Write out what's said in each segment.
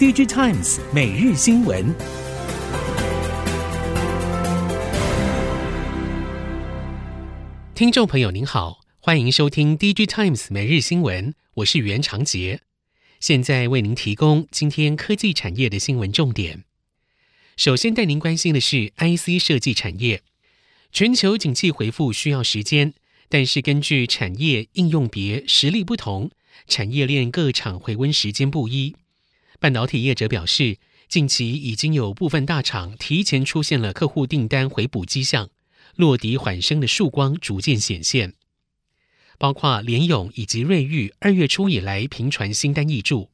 DigiTimes 每日新闻，听众朋友您好，欢迎收听 DigiTimes 每日新闻，我是袁长杰，现在为您提供今天科技产业的新闻重点。首先带您关心的是 IC 设计产业，全球景气回复需要时间，但是根据产业应用别实力不同，产业链各厂回温时间不一。半导体业者表示，近期已经有部分大厂提前出现了客户订单回补迹象，落底缓升的曙光逐渐显现。包括联咏以及瑞昱二月初以来频传新单挹注，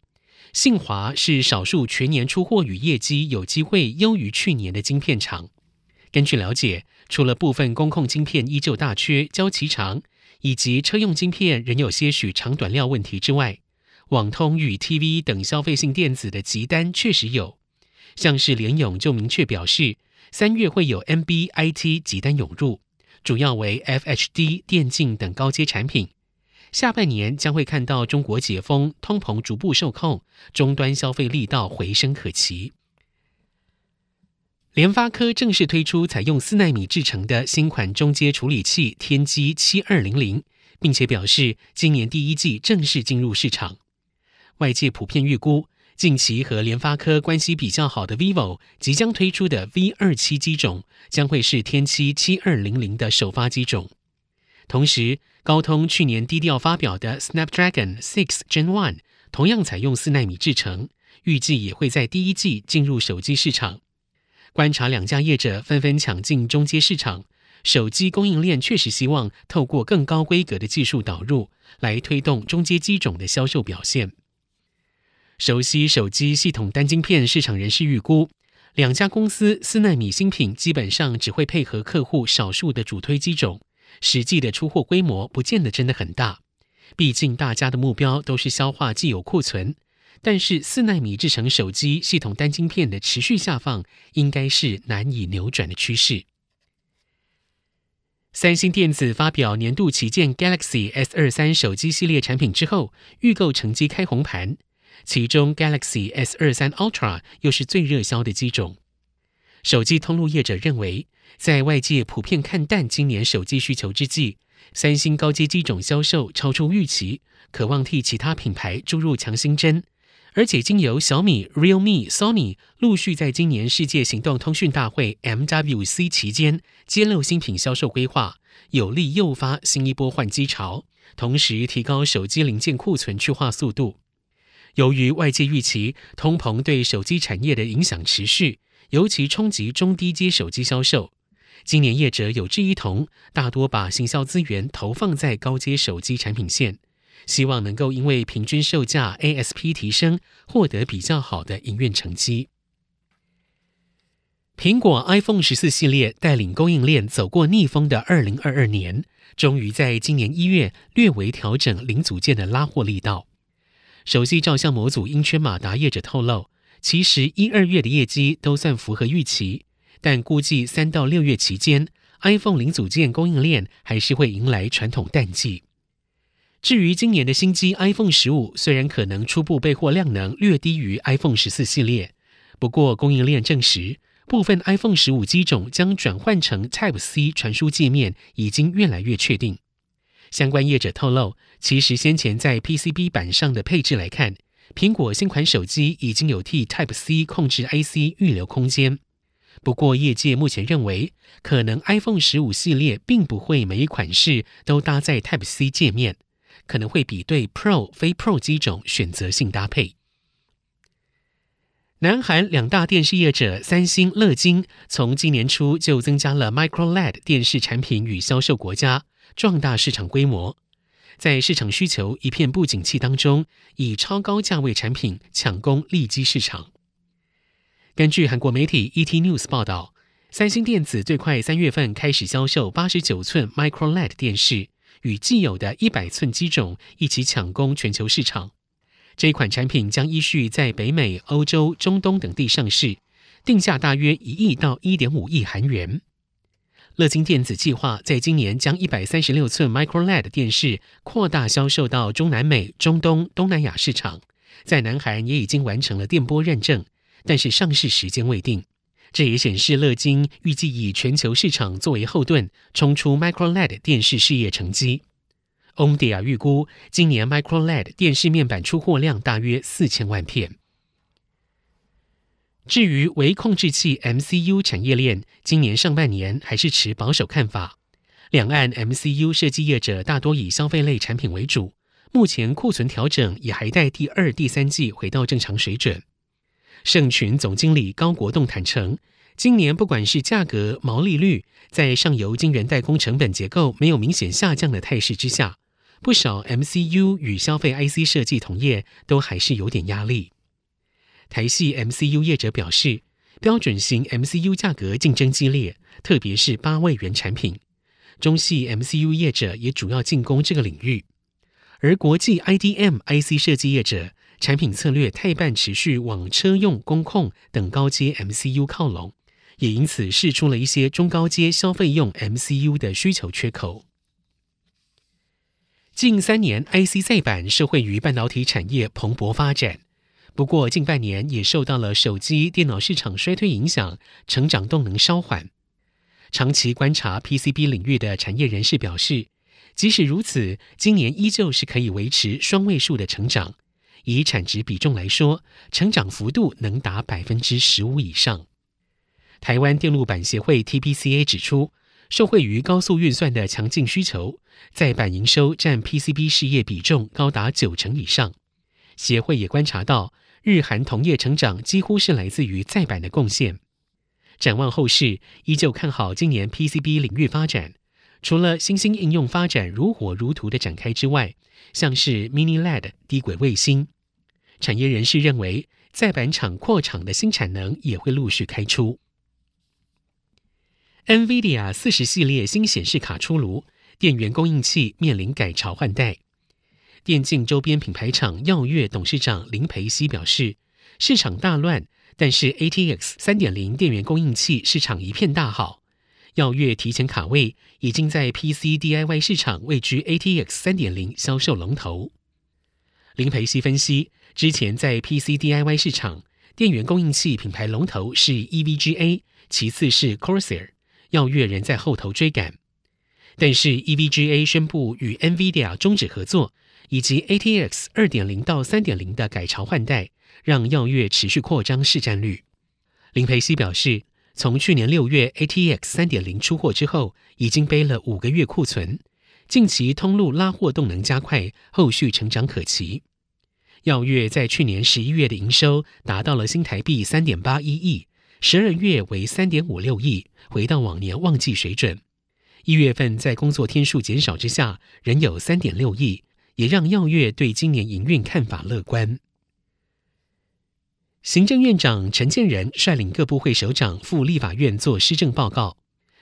信华是少数全年出货与业绩有机会优于去年的晶片厂。根据了解，除了部分工控晶片依旧大缺、交期长，以及车用晶片仍有些许长短料问题之外，网通与 TV 等消费性电子的急单确实有，像是联咏就明确表示，三月会有 MBIT 急单涌入，主要为 FHD 电竞等高阶产品。下半年将会看到中国解封，通膨逐步受控，终端消费力道回升可期。联发科正式推出采用四纳米制程的新款中阶处理器天玑七二零零，并且表示今年第一季正式进入市场。外界普遍预估，近期和联发科关系比较好的 vivo 即将推出的 V 二七机种，将会是天玑七二零零的首发机种。同时，高通去年低调发表的 Snapdragon 6 Gen One 同样采用四纳米制程，预计也会在第一季进入手机市场。观察两家业者纷纷抢进中阶市场，手机供应链确实希望透过更高规格的技术导入，来推动中阶机种的销售表现。熟悉手机系统单晶片市场人士预估，两家公司四奈米新品基本上只会配合客户少数的主推机种，实际的出货规模不见得真的很大。毕竟大家的目标都是消化既有库存，但是四纳米制成手机系统单晶片的持续下放，应该是难以扭转的趋势。三星电子发表年度旗舰 Galaxy S 二三手机系列产品之后，预购成绩开红盘。其中，Galaxy S 二三 Ultra 又是最热销的机种。手机通路业者认为，在外界普遍看淡今年手机需求之际，三星高阶机种销售超出预期，渴望替其他品牌注入强心针。而且，经由小米、Realme、Sony 陆续在今年世界行动通讯大会 MWC 期间揭露新品销售规划，有力诱发新一波换机潮，同时提高手机零件库存去化速度。由于外界预期通膨对手机产业的影响持续，尤其冲击中低阶手机销售，今年业者有志一同，大多把行销资源投放在高阶手机产品线，希望能够因为平均售价 ASP 提升，获得比较好的营运成绩。苹果 iPhone 十四系列带领供应链走过逆风的二零二二年，终于在今年一月略微调整零组件的拉货力道。首席照相模组英圈马达业者透露，其实一二月的业绩都算符合预期，但估计三到六月期间，iPhone 零组件供应链还是会迎来传统淡季。至于今年的新机 iPhone 十五，虽然可能初步备货量能略低于 iPhone 十四系列，不过供应链证实，部分 iPhone 十五机种将转换成 Type C 传输界面，已经越来越确定。相关业者透露，其实先前在 PCB 板上的配置来看，苹果新款手机已经有替 Type C 控制 IC 预留空间。不过，业界目前认为，可能 iPhone 十五系列并不会每一款式都搭载 Type C 界面，可能会比对 Pro 非 Pro 机种选择性搭配。南韩两大电视业者三星、乐金，从今年初就增加了 Micro LED 电视产品与销售国家。壮大市场规模，在市场需求一片不景气当中，以超高价位产品抢攻利基市场。根据韩国媒体 ET News 报道，三星电子最快三月份开始销售八十九寸 Micro LED 电视，与既有的一百寸机种一起抢攻全球市场。这一款产品将依序在北美、欧洲、中东等地上市，定价大约一亿到一点五亿韩元。乐金电子计划在今年将一百三十六寸 Micro LED 电视扩大销售到中南美、中东、东南亚市场，在南韩也已经完成了电波认证，但是上市时间未定。这也显示乐金预计以全球市场作为后盾，冲出 Micro LED 电视事业成绩。Omdia 预估今年 Micro LED 电视面板出货量大约四千万片。至于微控制器 MCU 产业链，今年上半年还是持保守看法。两岸 MCU 设计业者大多以消费类产品为主，目前库存调整也还待第二、第三季回到正常水准。盛群总经理高国栋坦承，今年不管是价格、毛利率，在上游晶圆代工成本结构没有明显下降的态势之下，不少 MCU 与消费 IC 设计同业都还是有点压力。台系 MCU 业者表示，标准型 MCU 价格竞争激烈，特别是八位元产品。中系 MCU 业者也主要进攻这个领域，而国际 IDM IC 设计业者产品策略太半持续往车用、工控等高阶 MCU 靠拢，也因此试出了一些中高阶消费用 MCU 的需求缺口。近三年 IC 载板社会与半导体产业蓬勃发展。不过，近半年也受到了手机、电脑市场衰退影响，成长动能稍缓。长期观察 PCB 领域的产业人士表示，即使如此，今年依旧是可以维持双位数的成长。以产值比重来说，成长幅度能达百分之十五以上。台湾电路板协会 TPCA 指出，受惠于高速运算的强劲需求，在板营收占 PCB 事业比重高达九成以上。协会也观察到，日韩同业成长几乎是来自于再板的贡献。展望后市，依旧看好今年 PCB 领域发展。除了新兴应用发展如火如荼的展开之外，像是 Mini LED 低轨卫星，产业人士认为，再板厂扩厂的新产能也会陆续开出。NVIDIA 四十系列新显示卡出炉，电源供应器面临改朝换代。电竞周边品牌厂耀月董事长林培熙表示：“市场大乱，但是 ATX 三点零电源供应器市场一片大好。耀月提前卡位，已经在 PC DIY 市场位居 ATX 三点零销售龙头。”林培熙分析，之前在 PC DIY 市场，电源供应器品牌龙头是 EVGA，其次是 Corsair，耀月仍在后头追赶。但是 EVGA 宣布与 NVIDIA 终止合作。以及 ATX 二点零到三点零的改朝换代，让耀月持续扩张市占率。林培熙表示，从去年六月 ATX 三点零出货之后，已经背了五个月库存，近期通路拉货动能加快，后续成长可期。耀月在去年十一月的营收达到了新台币三点八一亿，十二月为三点五六亿，回到往年旺季水准。一月份在工作天数减少之下，仍有三点六亿。也让耀月对今年营运看法乐观。行政院长陈建仁率领各部会首长赴立法院做施政报告。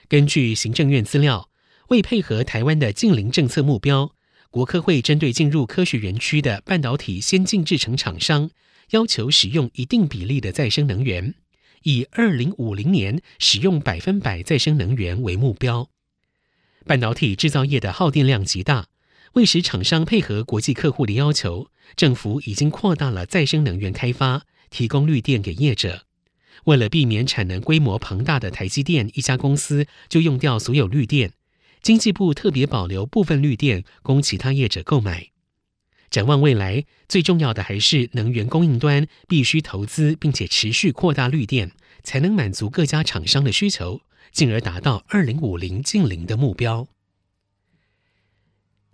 根据行政院资料，为配合台湾的近零政策目标，国科会针对进入科学园区的半导体先进制程厂商，要求使用一定比例的再生能源，以二零五零年使用百分百再生能源为目标。半导体制造业的耗电量极大。为使厂商配合国际客户的要求，政府已经扩大了再生能源开发，提供绿电给业者。为了避免产能规模庞大的台积电一家公司就用掉所有绿电，经济部特别保留部分绿电供其他业者购买。展望未来，最重要的还是能源供应端必须投资，并且持续扩大绿电，才能满足各家厂商的需求，进而达到二零五零净零的目标。